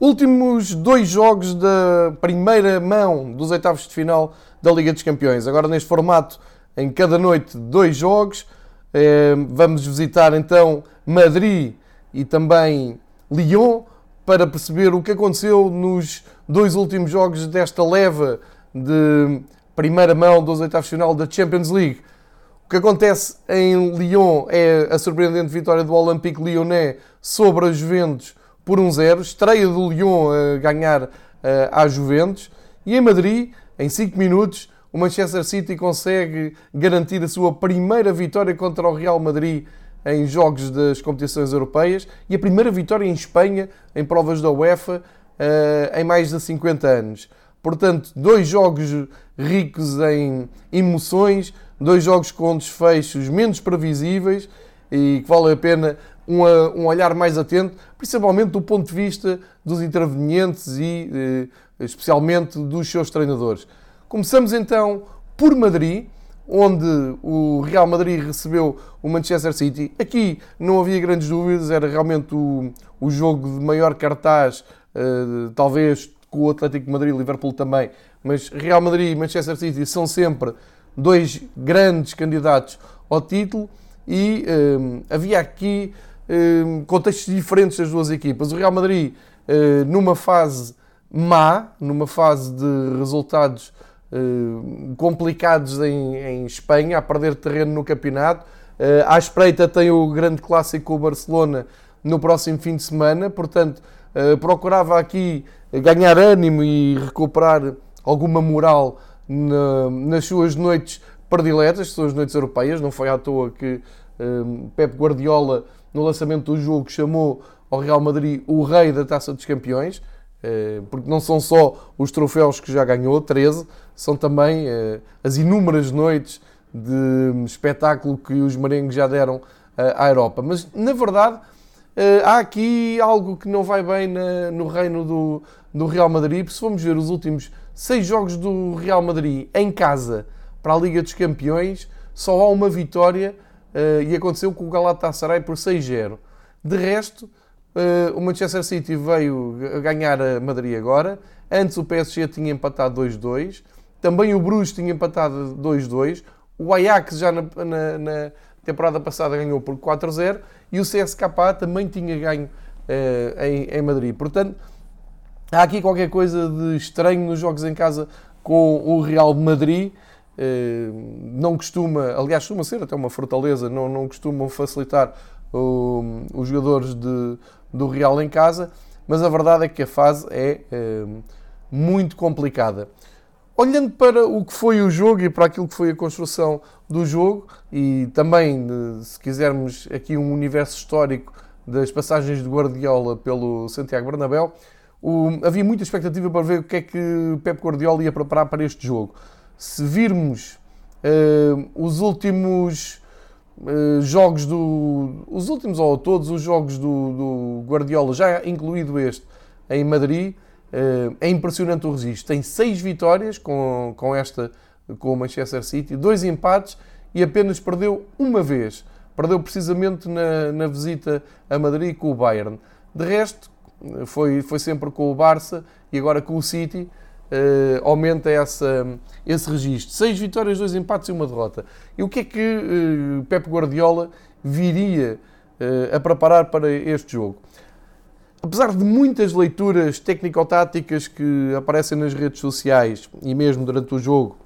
Últimos dois jogos da primeira mão dos oitavos de final da Liga dos Campeões. Agora neste formato, em cada noite, dois jogos. Eh, vamos visitar então Madrid e também Lyon para perceber o que aconteceu nos dois últimos jogos desta leva de primeira mão dos oitavos de final da Champions League. O que acontece em Lyon é a surpreendente vitória do Olympique Lyonnais sobre a Juventus por 1-0. Estreia do Lyon a ganhar uh, à Juventus. E em Madrid, em 5 minutos, o Manchester City consegue garantir a sua primeira vitória contra o Real Madrid em jogos das competições europeias e a primeira vitória em Espanha em provas da UEFA uh, em mais de 50 anos. Portanto, dois jogos ricos em emoções, dois jogos com desfechos menos previsíveis e que vale a pena um, um olhar mais atento, principalmente do ponto de vista dos intervenientes e eh, especialmente dos seus treinadores. Começamos então por Madrid, onde o Real Madrid recebeu o Manchester City. Aqui não havia grandes dúvidas, era realmente o, o jogo de maior cartaz, uh, talvez com o Atlético de Madrid e Liverpool também, mas Real Madrid e Manchester City são sempre dois grandes candidatos ao título e uh, havia aqui contextos diferentes das duas equipas. O Real Madrid eh, numa fase má, numa fase de resultados eh, complicados em, em Espanha, a perder terreno no campeonato. À espreita tem o grande clássico com o Barcelona no próximo fim de semana, portanto procurava aqui ganhar ânimo e recuperar alguma moral nas suas noites prediletas, que são as noites europeias. Não foi à toa que Pep Guardiola no lançamento do jogo, chamou ao Real Madrid o rei da Taça dos Campeões, eh, porque não são só os troféus que já ganhou, 13, são também eh, as inúmeras noites de espetáculo que os merengues já deram eh, à Europa. Mas, na verdade, há aqui algo que não vai bem no reino do, do Real Madrid. Se vamos ver os últimos seis jogos do Real Madrid em casa para a Liga dos Campeões, só há uma vitória e aconteceu com o Galatasaray por 6-0. De resto, uh, o Manchester City veio ganhar a Madrid agora. Antes o PSG tinha empatado 2-2. Também o Bruges tinha empatado 2-2. O Ajax já na, na, na, temporada passada ganhou por 4-0. E o CSKA também tinha ganho uh, em, em Madrid. Portanto, há aqui qualquer coisa de estranho nos jogos em casa com o Real Madrid. Eh, não costuma, aliás, costuma ser até uma fortaleza, não, não costumam facilitar o, os jogadores de, do Real em casa, mas a verdade é que a fase é, é muito complicada. Olhando para o que foi o jogo e para aquilo que foi a construção do jogo, e também, se quisermos, aqui um universo histórico das passagens de Guardiola pelo Santiago Bernabéu, o, havia muita expectativa para ver o que é que Pep Guardiola ia preparar para este jogo se virmos uh, os últimos uh, jogos do. os últimos ou todos os jogos do, do Guardiola, já incluído este em Madrid, uh, é impressionante o registro. Tem seis vitórias com, com esta, com o Manchester City, dois empates e apenas perdeu uma vez. Perdeu precisamente na, na visita a Madrid com o Bayern. De resto, foi, foi sempre com o Barça e agora com o City uh, aumenta essa, esse registro. Seis vitórias, dois empates e uma derrota. E o que é que uh, Pep Guardiola viria uh, a preparar para este jogo? Apesar de muitas leituras técnico-táticas que aparecem nas redes sociais e mesmo durante o jogo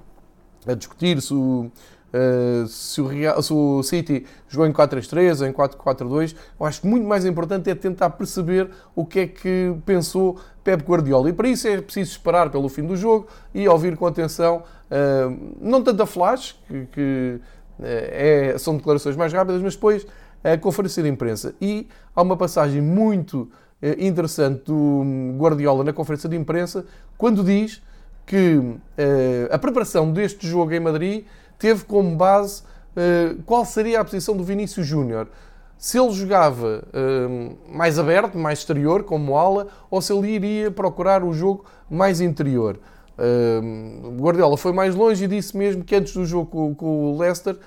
a discutir se o, Uh, se, o Real, se, o City jogou em 4-3-3 ou em 4-4-2, eu acho que muito mais importante é tentar perceber o que é que pensou Pep Guardiola. E para isso é preciso esperar pelo fim do jogo e ouvir com atenção, uh, não tanto a flash, que, que uh, é, são declarações mais rápidas, mas depois a conferência de imprensa. E há uma passagem muito interessante do Guardiola na conferência de imprensa, quando diz que a preparação deste jogo em Madrid teve como base uh, qual seria a posição do Vinícius Júnior. Se ele jogava uh, mais aberto, mais exterior, como ala, ou se ele iria procurar o jogo mais interior. Uh, Guardiola foi mais longe e disse mesmo que antes do jogo com, com o Leicester,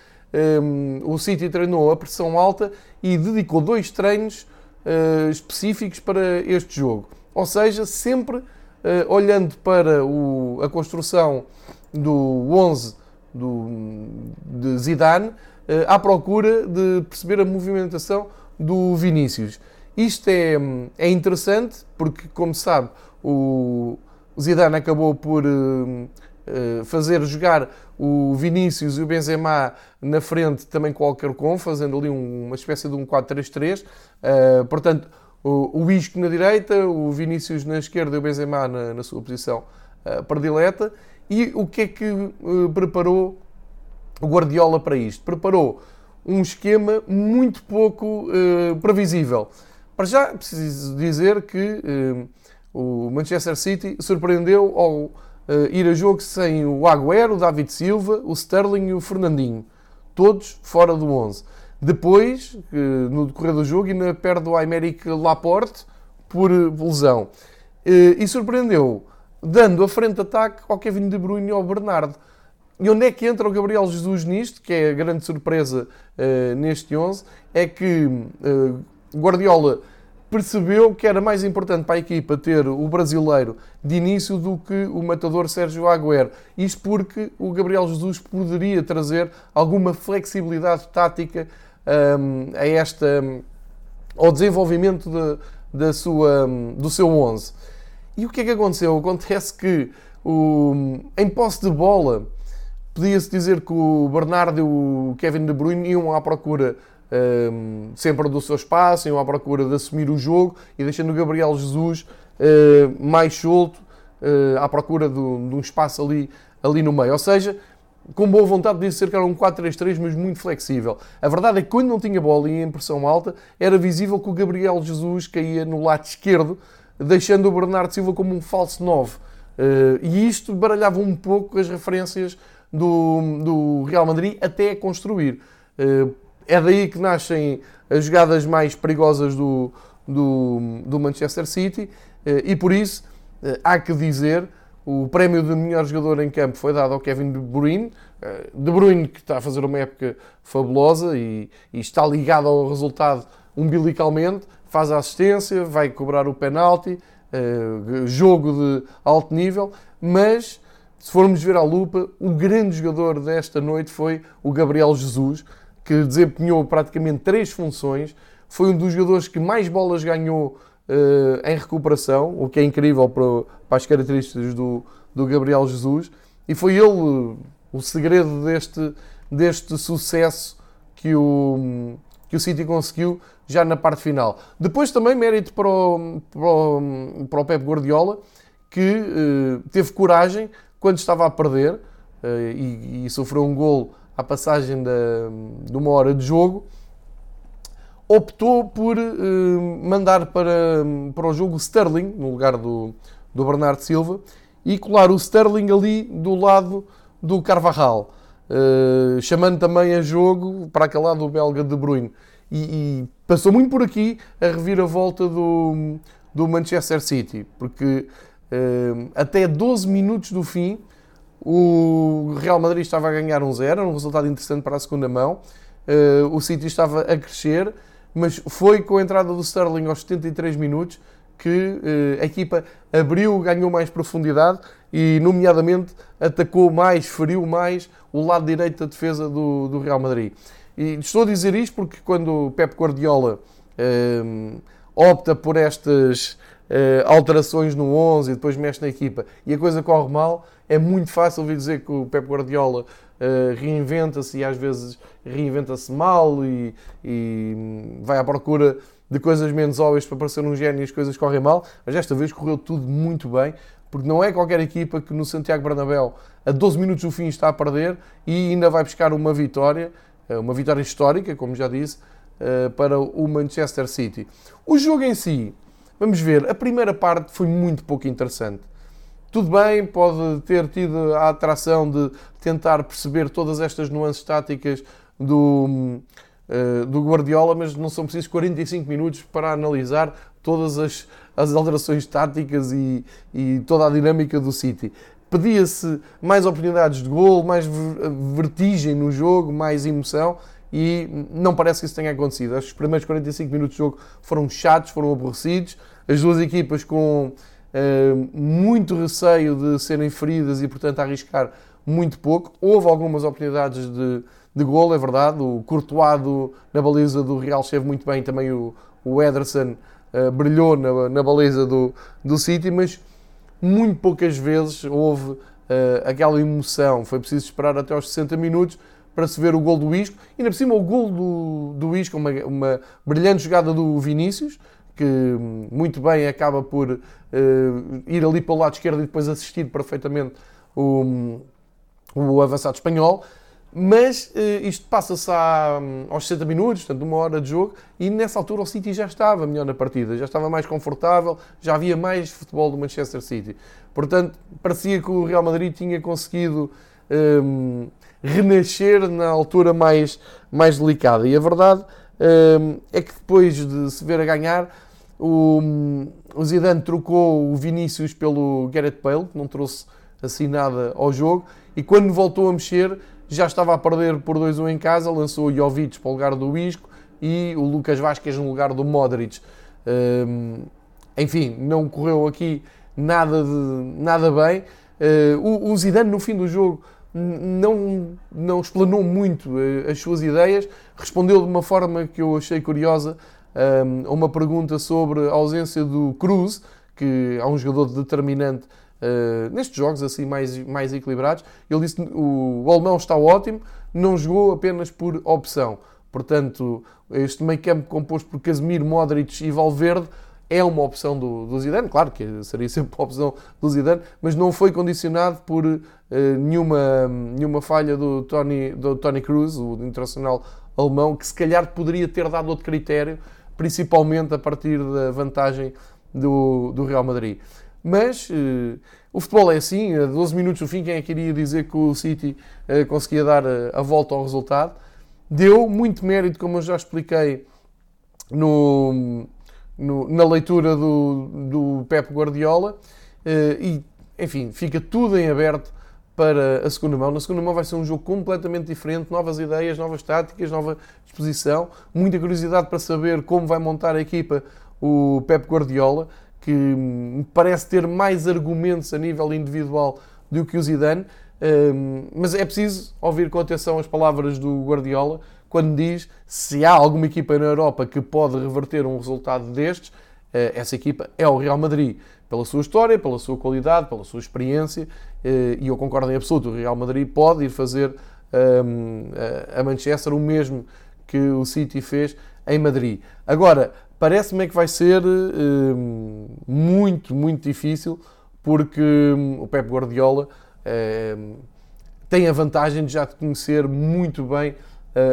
o City treinou a pressão alta e dedicou dois treinos específicos para este jogo Ou seja, sempre olhando para o, a construção do 11 do, de Zidane, à procura de perceber a movimentação do Vinícius. Isto é, é interessante porque, como se sabe, o Zidane acabou por uh, fazer jogar o Vinícius e o Benzema na frente também com o Alcarcon, fazendo ali um, uma espécie de um 4-3-3. Uh, eh, portanto, o, Isco na direita, o Vinícius na esquerda e o Benzema na, na sua posição predileta. E o que é que preparou o Guardiola para isto? Preparou um esquema muito pouco previsível. Para já, preciso dizer que uh, o Manchester City surpreendeu ao uh, ir a jogo sem o Agüero, o David Silva, o Sterling e o Fernandinho. Todos fora do 11. Depois, uh, no decorrer do jogo, ainda perde o Aymeric Laporte por lesão. e surpreendeu, dando a frente de ataque ao Kevin De Bruyne e ao Bernardo. E onde é que entra o Gabriel Jesus nisto, que é a grande surpresa uh, neste 11, é que uh, Guardiola percebeu que era mais importante para a equipa ter o brasileiro de início do que o matador Sérgio Agüero. Isto porque o Gabriel Jesus poderia trazer alguma flexibilidade tática um, a esta, ao desenvolvimento de, da sua, do seu 11. E o que é que aconteceu? Acontece que o, em posse de bola podia-se dizer que o Bernardo e o Kevin De Bruyne iam à procura um, sempre do seu espaço, iam à procura de assumir o jogo e deixando o Gabriel Jesus uh, mais solto, uh, à procura de, de, um espaço ali, ali no meio. Ou seja, com boa vontade de ser que era um 4-3-3, mas muito flexível. A verdade é que quando não tinha bola e em pressão alta, era visível que o Gabriel Jesus caía no lado esquerdo, deixando o Bernardo Silva como um falso 9. Uh, e isto baralhava um pouco as referências do, do Real Madrid até construir. Uh, é daí que nascem as jogadas mais perigosas do, do, do Manchester City eh, e por isso eh, há que dizer o prémio de melhor jogador em campo foi dado ao Kevin De Bruyne. Eh, De Bruyne que está a fazer uma época fabulosa e, e está ligado ao resultado umbilicalmente, faz a assistência, vai cobrar o penalti, jogo de alto nível, mas se formos ver à lupa, o grande jogador desta noite foi o Gabriel Jesus, que desempenhou praticamente três funções, foi um dos jogadores que mais bolas ganhou uh, em recuperação, o que é incrível para, para as características do, do, Gabriel Jesus, e foi ele uh, o segredo deste, deste sucesso que o, que o City conseguiu já na parte final. Depois também mérito para o, para o, para o Pep Guardiola, que uh, teve coragem quando estava a perder e, e sofreu um gol à passagem de, de uma hora de jogo, optou por uh, mandar para, para o jogo Sterling, no lugar do, do Bernardo Silva, e colar o Sterling ali do lado do Carvajal, chamando também a jogo para aquele lado do belga De Bruyne. E, e passou muito por aqui a reviravolta do, do Manchester City, porque uh, até 12 minutos do fim o Real Madrid estava a ganhar um zero, um resultado interessante para a segunda mão. Uh, o City estava a crescer, mas foi com a entrada do Sterling aos 73 minutos que uh, a equipa abriu, ganhou mais profundidade e, nomeadamente, atacou mais, feriu mais o lado direito da defesa do, do Real Madrid. E estou a dizer isto porque quando Pep Guardiola uh, opta por estas alterações no 11 e depois mexe na equipa e a coisa corre mal, é muito fácil ouvir dizer que o Pep Guardiola uh, reinventa-se e às vezes reinventa-se mal e, e, vai à procura de coisas menos óbvias para parecer um gênio e as coisas correm mal, mas esta vez correu tudo muito bem, porque não é qualquer equipa que no Santiago Bernabéu a 12 minutos do fim está a perder e ainda vai buscar uma vitória, uma vitória histórica, como já disse, eh, para o Manchester City. O jogo em si, vamos ver, a primeira parte foi muito pouco interessante. Tudo bem, pode ter tido a atração de tentar perceber todas estas nuances táticas do, uh, do Guardiola, mas não são precisos 45 minutos para analisar todas as, as alterações táticas e, e toda a dinâmica do City. Pedia-se mais oportunidades de gol, mais vertigem no jogo, mais emoção e não parece que isso tenha acontecido. Os primeiros 45 minutos de jogo foram chatos, foram aborrecidos as duas equipas com uh, muito receio de serem feridas e, portanto, arriscar muito pouco. Houve algumas oportunidades de, de gol, é verdade. O Courtois na baliza do Real esteve muito bem, também o, o Ederson uh, brilhou na, na baliza do, do City, mas muito poucas vezes houve uh, aquela emoção. Foi preciso esperar até aos 60 minutos para se ver o gol do Isco. E ainda por cima, o gol do, do Isco, uma, uma brilhante jogada do Vinícius, que muito bem acaba por uh, ir ali para o lado esquerdo e depois assistir perfeitamente o, o avançado espanhol. Mas uh, isto passa-se aos 60 minutos, portanto, uma hora de jogo, e nessa altura o City já estava melhor na partida, já estava mais confortável, já havia mais futebol do Manchester City. Portanto, parecia que o Real Madrid tinha conseguido um, renascer na altura mais, mais delicada. E a verdade um, é que depois de se ver a ganhar, o, o Zidane trocou o Vinícius pelo Gareth Bale, que não trouxe assim nada ao jogo, e quando voltou a mexer já estava a perder por 2-1 em casa, lançou o Jovic para o lugar do Isco e o Lucas Vasquez no lugar do Modric. Um, enfim, não correu aqui nada, de, nada bem. Uh, o, Zidane, no fim do jogo, não, não explanou muito uh, as suas ideias, respondeu de uma forma que eu achei curiosa um, a uma pergunta sobre a ausência do Cruz, que é um jogador determinante uh, nestes jogos assim mais, mais equilibrados. Ele disse o, o alemão está ótimo, não jogou apenas por opção. Portanto, este meio campo composto por Casemiro, Modric e Valverde é uma opção do, do Zidane, claro que seria sempre uma opção do Zidane, mas não foi condicionado por uh, nenhuma, nenhuma falha do Tony, do Tony Cruz, o internacional alemão, que se calhar poderia ter dado outro critério, principalmente a partir da vantagem do, do Real Madrid. Mas uh, o futebol é assim, a 12 minutos do fim, quem é que iria dizer que o City uh, conseguia dar a, a, volta ao resultado? Deu muito mérito, como eu já expliquei no, no, na leitura do, do Pep Guardiola, e enfim, fica tudo em aberto para a segunda mão. Na segunda mão vai ser um jogo completamente diferente, novas ideias, novas táticas, nova disposição, muita curiosidade para saber como vai montar a equipa o Pep Guardiola que me parece ter mais argumentos a nível individual do que o Zidane, mas é preciso ouvir com atenção as palavras do Guardiola quando diz se há alguma equipa na Europa que pode reverter um resultado destes, eh, essa equipa é o Real Madrid, pela sua história, pela sua qualidade, pela sua experiência, eh, e eu concordo em absoluto, o Real Madrid pode ir fazer a Manchester o mesmo que o City fez em Madrid. Agora, Parece-me que vai ser uh, muito, muito difícil, porque um, o Pep Guardiola uh, tem a vantagem de já conhecer muito bem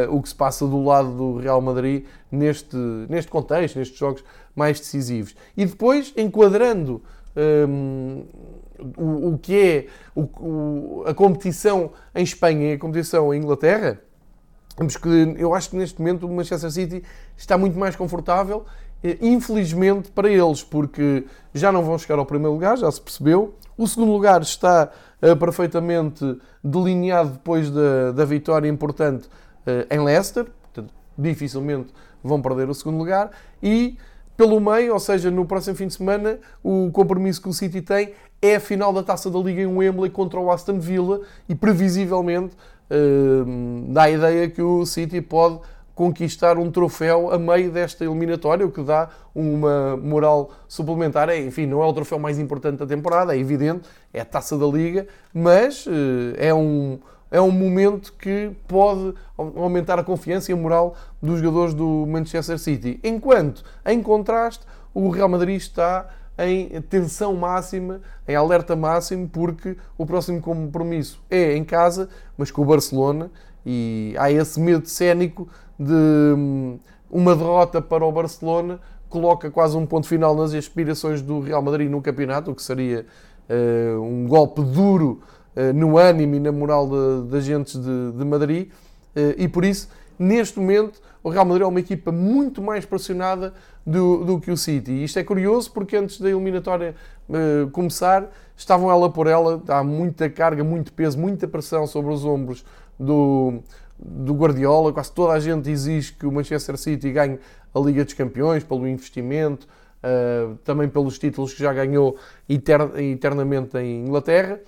o que se passa do lado do Real Madrid neste, neste contexto, nestes jogos mais decisivos. E depois, enquadrando o, o, que é o, o, a competição em Espanha e a competição em Inglaterra, porque eu acho que neste momento o Manchester City está muito mais confortável, eh, infelizmente para eles, porque já não vão chegar ao primeiro lugar, já se percebeu. O segundo lugar está uh, perfeitamente delineado depois da, da vitória importante uh, em Leicester, portanto, dificilmente vão perder o segundo lugar. E pelo meio, ou seja, no próximo fim de semana, o compromisso que o City tem é a final da Taça da Liga em Wembley contra o Aston Villa e previsivelmente dá a ideia que o City pode conquistar um troféu a meio desta eliminatória, o que dá uma moral suplementar. É, enfim, não é o troféu mais importante da temporada, é evidente, é a taça da Liga, mas eh, é um, é um momento que pode aumentar a confiança e a moral dos jogadores do Manchester City. Enquanto, em contraste, o Real Madrid está em tensão máxima, em alerta máximo, porque o próximo compromisso é em casa, mas com o Barcelona, e há esse medo cénico de hum, uma derrota para o Barcelona coloca quase um ponto final nas aspirações do Real Madrid no campeonato, o que seria uh, um golpe duro uh, no ânimo e na moral de, agentes de, de Madrid. Uh, e por isso, neste momento, o Real Madrid é uma equipa muito mais pressionada do, do que o City. E isto é curioso porque antes da eliminatória uh, começar, estavam ela por ela, há muita carga, muito peso, muita pressão sobre os ombros do, do Guardiola. Quase toda a gente exige que o Manchester City ganhe a Liga dos Campeões pelo investimento, uh, também pelos títulos que já ganhou eternamente em Inglaterra.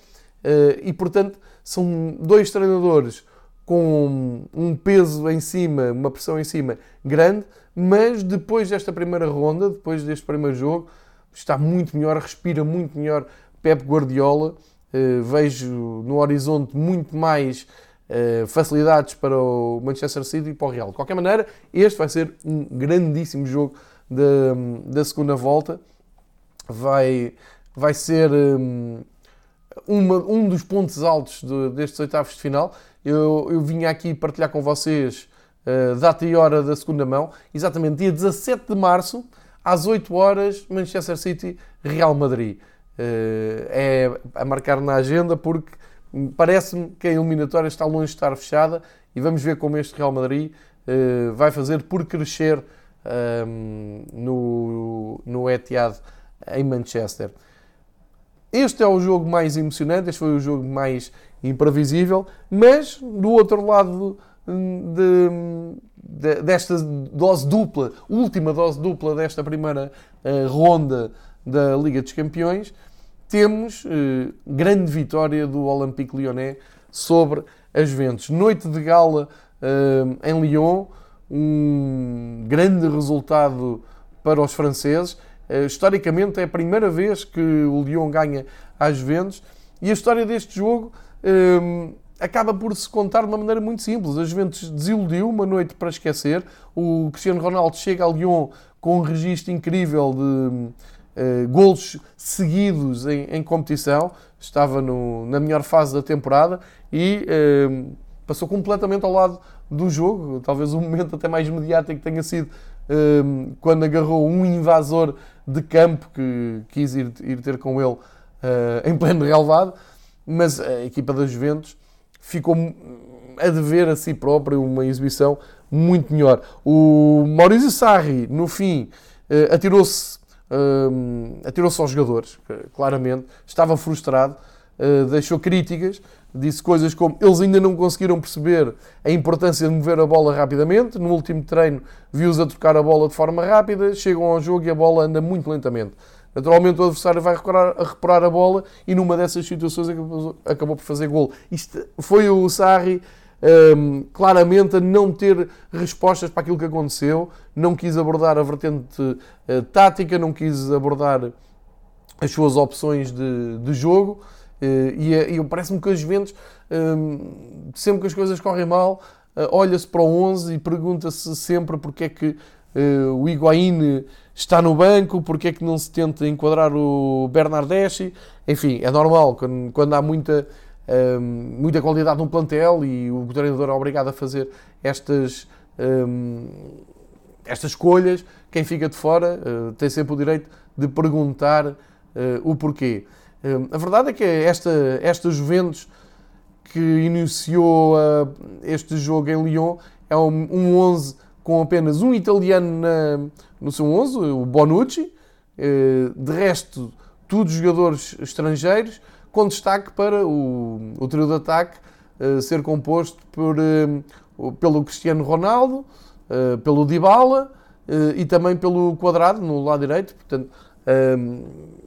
Uh, e, portanto, são dois treinadores com um peso em cima, uma pressão em cima grande, mas depois desta primeira ronda, depois deste primeiro jogo, está muito melhor, respira muito melhor Pep Guardiola. Uh, vejo no horizonte muito mais uh, facilidades para o Manchester City e para o Real. De qualquer maneira, este vai ser um grandíssimo jogo da, da segunda volta. Vai, vai ser um, uma, um dos pontos altos de, destes oitavos de final. Eu, eu vinha aqui partilhar com vocês uh, data e hora da segunda mão, exatamente dia 17 de março, às 8 horas, Manchester City, Real Madrid. Uh, é a marcar na agenda porque parece-me que a eliminatória está longe de estar fechada e vamos ver como este Real Madrid uh, vai fazer por crescer um, ehm, no, no Etihad em Manchester. Este é o jogo mais emocionante, este foi o jogo mais imprevisível, mas do outro lado de, de, desta dose dupla, última dose dupla desta primeira uh, ronda da Liga dos Campeões, temos uh, grande vitória do Olympique Lyonnais sobre as Juventus. Noite de gala uh, em Lyon, um grande resultado para os franceses. Uh, historicamente é a primeira vez que o Lyon ganha às Juventus e a história deste jogo acaba por se contar de uma maneira muito simples. A Juventus desiludiu uma noite para esquecer. O Cristiano Ronaldo chega a Lyon com um registro incrível de uh, golos seguidos em, em competição. Estava no, na melhor fase da temporada e uh, passou completamente ao lado do jogo. Talvez o momento até mais mediático tenha sido quando agarrou um invasor de campo que quis ir, ir ter com ele em pleno relevado. Mas a equipa da Juventus ficou a dever a si próprio uma exibição muito melhor. O Maurício Sarri, no fim, eh, atirou-se eh, atirou-se aos jogadores, claramente, estava frustrado, eh, deixou críticas, disse coisas como eles ainda não conseguiram perceber a importância de mover a bola rapidamente. No último treino, viu-os a trocar a bola de forma rápida, chegam ao jogo e a bola anda muito lentamente. Naturalmente o adversário vai recurar, a reparar a bola e numa dessas situações acabou, acabou por fazer gol. Isto foi o Sarri um, claramente a não ter respostas para aquilo que aconteceu, não quis abordar a vertente uh, tática, não quis abordar as suas opções de, de jogo. Uh, e, e parece-me que as Juventus, um, sempre que as coisas correm mal, uh, olha-se para o 11 e pergunta-se sempre porque é que o Higuaín está no banco, porque é que não se tenta enquadrar o Bernardeschi. Enfim, é normal, quando, quando há muita, um, muita qualidade no plantel e o treinador é obrigado a fazer estas, um, estas escolhas, quem fica de fora tem sempre o direito de perguntar o porquê. Um, a verdade é que esta, esta Juventus que iniciou uh, este jogo em Lyon é um, um 11 com apenas um italiano na, no seu 11, o Bonucci. Eh, de resto, todos jogadores estrangeiros, com destaque para o, o trio de ataque eh, ser composto por, eh, pelo Cristiano Ronaldo, pelo Dybala e também pelo Quadrado no lado direito. Portanto,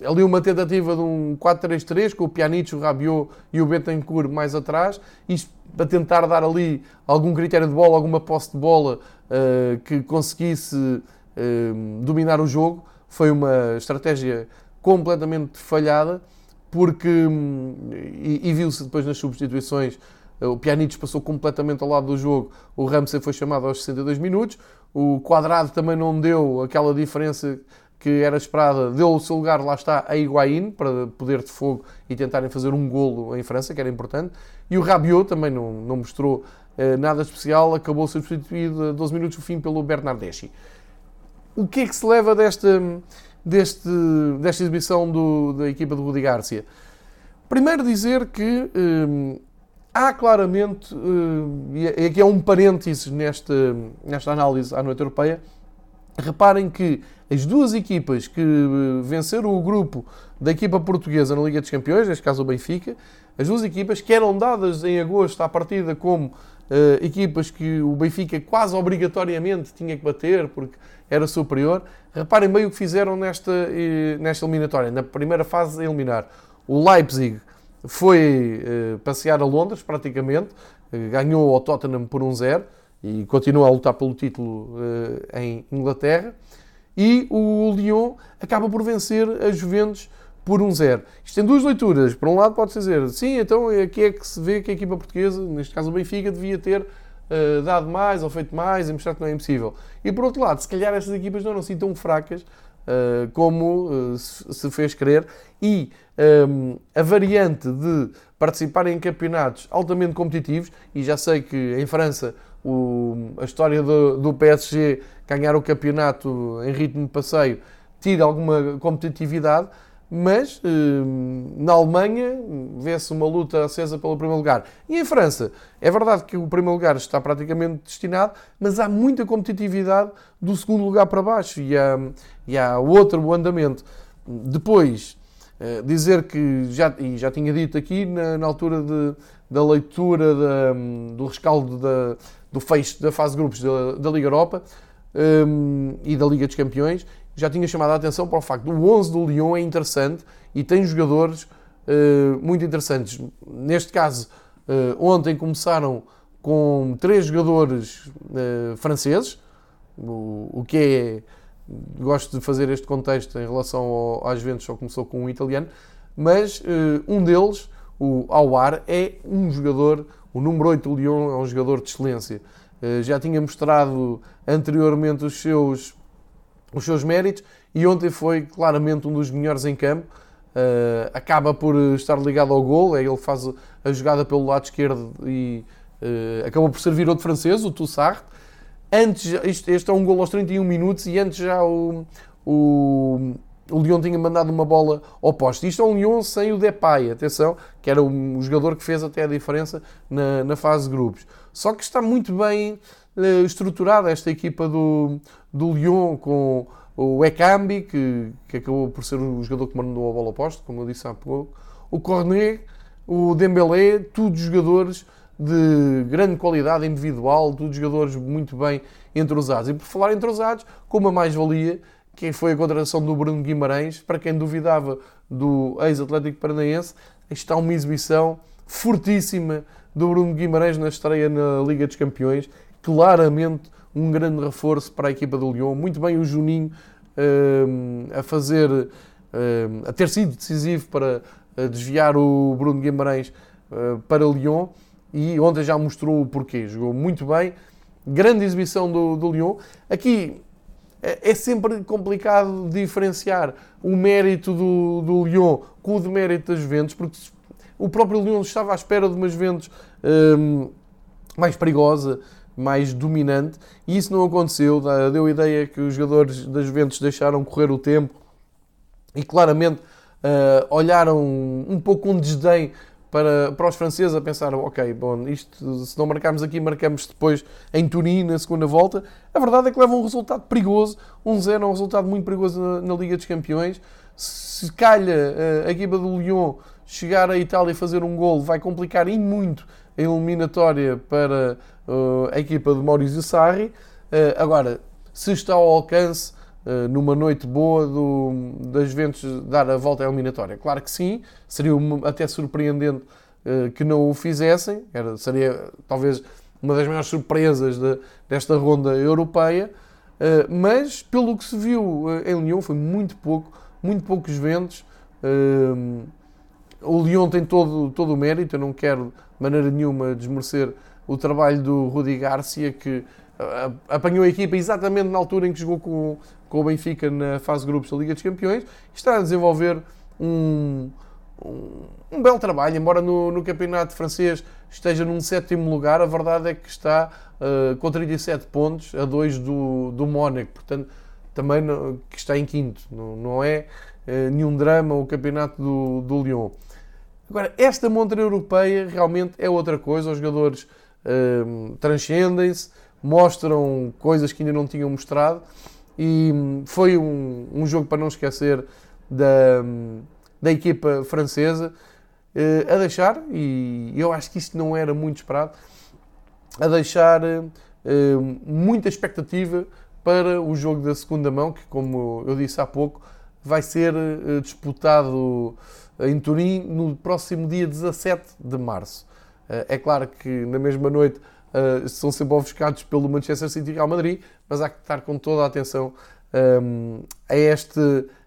ali uma tentativa de um 4-3-3 com o Pjanic, o Rabiot e o Betancourt mais atrás, isto para tentar dar ali algum critério de bola, alguma posse de bola uh, que conseguisse uh, dominar o jogo. Foi uma estratégia completamente falhada, porque, um, e, e viu-se depois nas substituições, uh, o Pjanic passou completamente ao lado do jogo, o Ramsey foi chamado aos 62 minutos, o Quadrado também não deu aquela diferença que era esperada, deu o seu lugar, lá está, a Higuaín, para poder de fogo e tentarem fazer um golo em França, que era importante. E o Rabiot também não, não mostrou eh, nada especial, acabou substituído a 12 minutos do fim pelo Bernardeschi. O que é que se leva desta, deste, desta exibição do, da equipa de Rudi Garcia? Primeiro dizer que hum, há claramente, hum, e aqui é um parênteses nesta, nesta análise à noite europeia, reparem que as duas equipas que venceram o grupo da equipa portuguesa na Liga dos Campeões, neste caso o Benfica, as duas equipas que eram dadas em agosto à partida como uh, equipas que o Benfica quase obrigatoriamente tinha que bater porque era superior. Reparem bem o que fizeram nesta, uh, nesta eliminatória, na primeira fase a eliminar. O Leipzig foi uh, passear a Londres, praticamente, ganhou ao Tottenham por 1-0 e continua a lutar pelo título em Inglaterra. E o Lyon acaba por vencer a Juventus por um zero. Isto tem duas leituras. Por um lado, pode-se dizer, sim, então aqui é que se vê que a equipa portuguesa, neste caso o Benfica, devia ter uh, dado mais ou feito mais e mostrar que não é impossível. E por outro lado, se calhar estas equipas não eram assim tão fracas uh, como uh, se fez crer. E um, a variante de participar em campeonatos altamente competitivos, e já sei que em França o, a história do, do PSG ganhar o campeonato em ritmo de passeio tira alguma competitividade mas eh, na Alemanha vê-se uma luta acesa pelo primeiro lugar. E em França, é verdade que o primeiro lugar está praticamente destinado, mas há muita competitividade do segundo lugar para baixo e há, e há outro andamento. Depois, eh, dizer que, já, e já tinha dito aqui na, na altura de, da leitura da, do rescaldo da, do fecho da fase de grupos da, da Liga Europa um, e da Liga dos Campeões, já tinha chamado a atenção para o facto do 11 do Lyon é interessante e tem jogadores uh, muito interessantes. Neste caso, uh, ontem começaram com três jogadores uh, franceses, o, o, que é. Gosto de fazer este contexto em relação ao, às vendas, só começou com um italiano, mas um deles, o Awar, é um jogador, o número 8 do Lyon é um jogador de excelência. Já tinha mostrado anteriormente os seus os seus méritos e ontem foi claramente um dos melhores em campo. Uh, acaba por estar ligado ao gol, é ele faz a jogada pelo lado esquerdo e uh, por servir outro francês, o Toussart. Antes, este, este é um gol aos 31 minutos e antes já o, o, o Lyon tinha mandado uma bola ao poste. Isto é um Lyon sem o Depay, atenção, que era o jogador que fez até a diferença na, na fase de grupos. Só que está muito bem uh, estruturada esta equipa do, do Lyon com o Ekambi, que, que acabou por ser o jogador que mandou a bola oposta, como eu disse há pouco, o Cornet, o Dembélé, todos jogadores de grande qualidade individual, todos jogadores muito bem entrosados. E por falar entrosados, com uma mais-valia, que foi a contratação do Bruno Guimarães, para quem duvidava do ex-Atlético Paranaense, está uma exibição fortíssima do Bruno Guimarães na estreia na Liga dos Campeões, claramente um grande reforço para a equipa do Lyon. Muito bem o Juninho uh, a fazer, uh, a ter sido decisivo para uh, desviar o Bruno Guimarães para Lyon e ontem já mostrou o porquê. Jogou muito bem, grande exibição do, do Lyon. Aqui é, é sempre complicado diferenciar o mérito do, do Lyon com o demérito das Juventus, porque o próprio Lyon estava à espera de uma Juventus um, mais perigosa, mais dominante, e isso não aconteceu. Deu a ideia que os jogadores das Juventus deixaram correr o tempo e claramente uh, olharam um pouco com desdém para, para os franceses a pensar, ok, bom, isto, se não marcarmos aqui, marcamos depois em Turim, na segunda volta. A verdade é que leva um resultado perigoso, um zero é um resultado muito perigoso na, na Liga dos Campeões. Se calha uh, a equipa do Lyon chegar à Itália e fazer um gol, vai complicar e muito a eliminatória para uh, a equipa de Maurizio Sarri. Uh, agora, se está ao alcance, uh, numa noite boa do, das Juventus, dar a volta à eliminatória? Claro que sim, seria até surpreendente que não o fizessem, Era, seria talvez uma das maiores surpresas de, desta ronda europeia, mas pelo que se viu em Lyon foi muito pouco, muito poucos ventos. O Lyon tem todo, todo o mérito, eu não quero de maneira nenhuma desmerecer o trabalho do Rudi Garcia, que apanhou a equipa exatamente na altura em que jogou com, com o Benfica na fase de grupos da Liga dos Campeões, está a desenvolver um, um, um belo trabalho, embora no, no, campeonato francês esteja num sétimo lugar, a verdade é que está uh, com 37 pontos, a 2 do, do Mónaco, portanto, também no, que está em quinto, não, não é uh, nenhum drama o campeonato do, do Lyon. Agora, esta montra europeia realmente é outra coisa, os jogadores uh, transcendem-se, mostram coisas que ainda não tinham mostrado. E foi um, um jogo para não esquecer da, da equipa francesa a deixar, e eu acho que isto não era muito esperado, a deixar muita expectativa para o jogo da segunda mão, que, como eu disse há pouco, vai ser uh, disputado em Turim no próximo dia 17 de março. Uh, é claro que na mesma noite uh, são sempre ofuscados pelo Manchester City e Real Madrid, mas há que estar com toda a atenção um, a este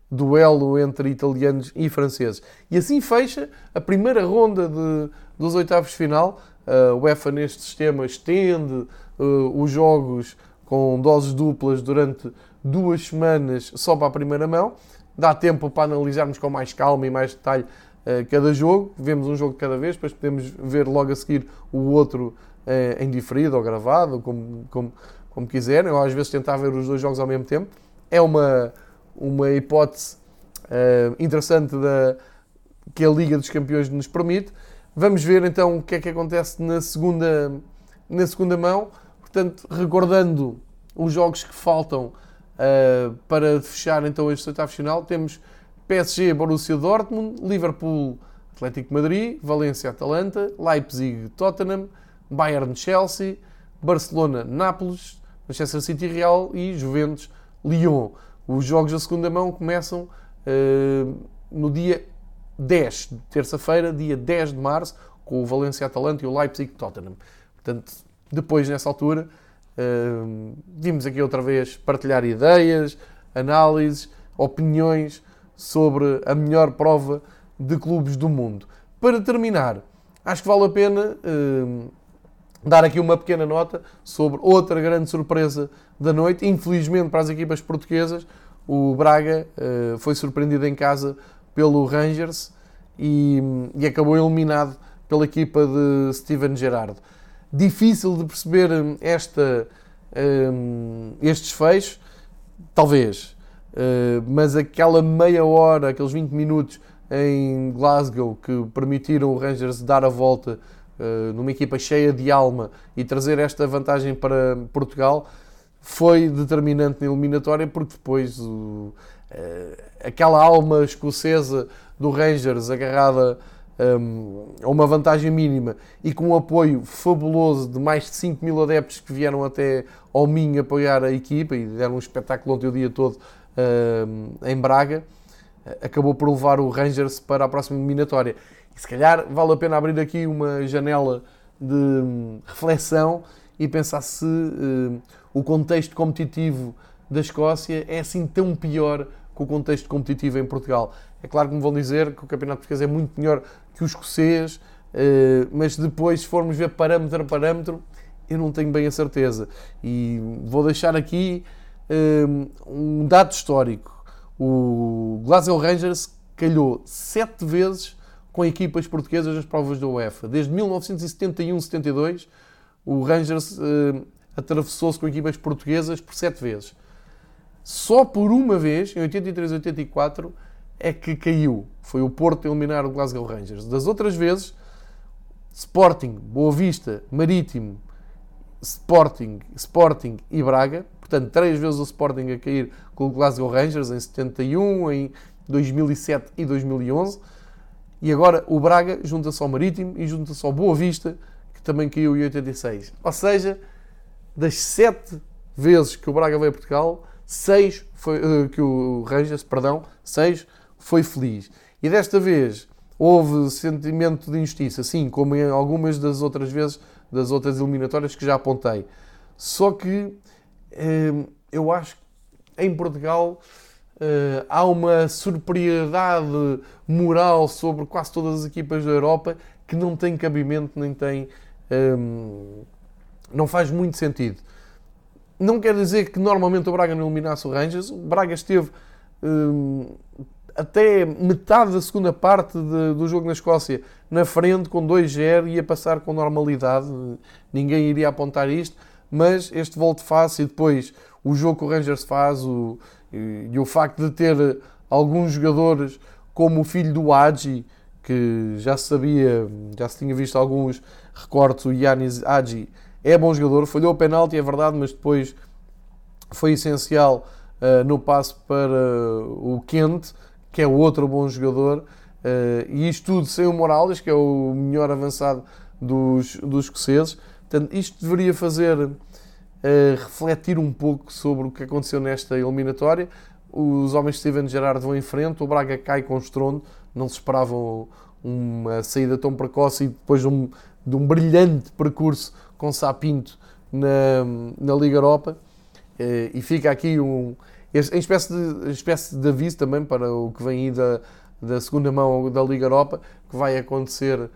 duelo entre italianos e franceses. E assim fecha a primeira ronda de, dos oitavos de final. A UEFA neste sistema estende os jogos com doses duplas durante duas semanas só para a primeira mão. Dá tempo para analisarmos com mais calma e mais detalhe uh, cada jogo. Vemos um jogo de cada vez, depois podemos ver logo a seguir o outro uh, em diferido ou gravado, como, como, como quiserem, ou às vezes tentar ver os dois jogos ao mesmo tempo. É uma, uma hipótese uh, interessante da, que a Liga dos Campeões nos permite. Vamos ver então o que é que acontece na segunda, na segunda mão. Portanto, recordando os jogos que faltam uh, para fechar então este oitavo final, temos PSG, Borussia Dortmund, Liverpool, Atlético Madrid, Valência, Atalanta, Leipzig, Tottenham, Bayern, Chelsea, Barcelona, Nápoles, Manchester City, Real e Juventus, Lyon. Os jogos da segunda mão começam uh, no dia 10, terça-feira, dia 10 de março, com o Valência, Atalanta e o Leipzig, Tottenham. Portanto, depois, nessa altura, vimos aqui outra vez partilhar ideias, análises, opiniões sobre a melhor prova de clubes do mundo. Para terminar, acho que vale a pena dar aqui uma pequena nota sobre outra grande surpresa da noite. Infelizmente para as equipas portuguesas, o Braga uh, foi surpreendido em casa pelo Rangers e, e acabou eliminado pela equipa de Steven Gerrard difícil de perceber hum, esta, um, este talvez, uh, mas aquela meia hora, aqueles 20 minutos em Glasgow que permitiram o Rangers dar a volta uh, numa equipa cheia de alma e trazer esta vantagem para Portugal foi determinante na eliminatória porque depois o, uh, aquela alma escocesa do Rangers agarrada um, a uma vantagem mínima e com um apoio fabuloso de mais de 5 mil adeptos que vieram até ao Minho apoiar a equipa e deram um espetáculo ontem o dia todo um, em Braga, acabou por levar o Rangers para a próxima eliminatória. E se calhar vale a pena abrir aqui uma janela de reflexão e pensar se uh, o contexto competitivo da Escócia é assim tão pior que o contexto competitivo em Portugal. É claro que me vão dizer que o Campeonato Português é muito melhor que o escocês, eh, mas depois, se formos ver parâmetro a parâmetro, eu não tenho bem a certeza. E vou deixar aqui eh, um dado histórico. O Glasgow Rangers calhou sete vezes com equipas portuguesas nas provas da UEFA. Desde 1971-72, o Rangers uh, atravessou-se com equipas portuguesas por sete vezes. Só por uma vez, em 83-84, é que caiu. Foi o Porto a eliminar o Glasgow Rangers. Das outras vezes, Sporting, Boa Vista, Marítimo, Sporting, Sporting e Braga. Portanto, três vezes o Sporting a cair com o Glasgow Rangers em 71, em 2007 e 2011. E agora o Braga junta-se ao Marítimo e junta-se ao Boa Vista, que também caiu em 86. Ou seja, das sete vezes que o Braga veio a Portugal, seis foi, uh, que o Rangers, perdão, seis foi feliz. E desta vez houve sentimento de injustiça, sim, como em algumas das outras vezes, das outras eliminatórias que já apontei. Só que eh, eu acho que em Portugal eh, há uma superioridade moral sobre quase todas as equipas da Europa que não tem cabimento nem tem. Eh, não faz muito sentido. Não quer dizer que normalmente o Braga não eliminasse o Rangers. O Braga esteve até metade da segunda parte de, do jogo na Escócia na frente com 2-0 ia passar com normalidade, ninguém iria apontar isto, mas este volte face e depois o jogo que o Rangers faz o, e, e, o facto de ter alguns jogadores como o filho do Agi, que já se sabia, já se tinha visto alguns recortes, o Yanis Agi é bom jogador, falhou o penalti, é verdade, mas depois foi essencial no passo para o Kent, que é outro bom jogador, e isto tudo sem o Morales, que é o melhor avançado dos, dos escoceses. Portanto, isto deveria fazer refletir um pouco sobre o que aconteceu nesta eliminatória. Os homens de Steven Gerrard vão em frente, o Braga cai com estrondo, não se esperavam uma saída tão precoce e depois de um, de um brilhante percurso com Sapinto na, na Liga Europa. Eh, e fica aqui um, em espécie de, espécie de aviso também para o que vem aí da, da segunda mão da Liga Europa, que vai acontecer uh,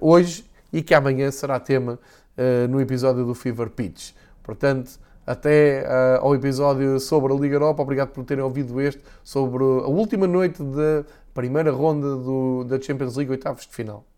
hoje e que amanhã será tema uh, no episódio do Fever Pitch. Portanto, até uh, ao episódio sobre a Liga Europa. Obrigado por terem ouvido este sobre a última noite da primeira ronda do, da Champions League, oitavos de final.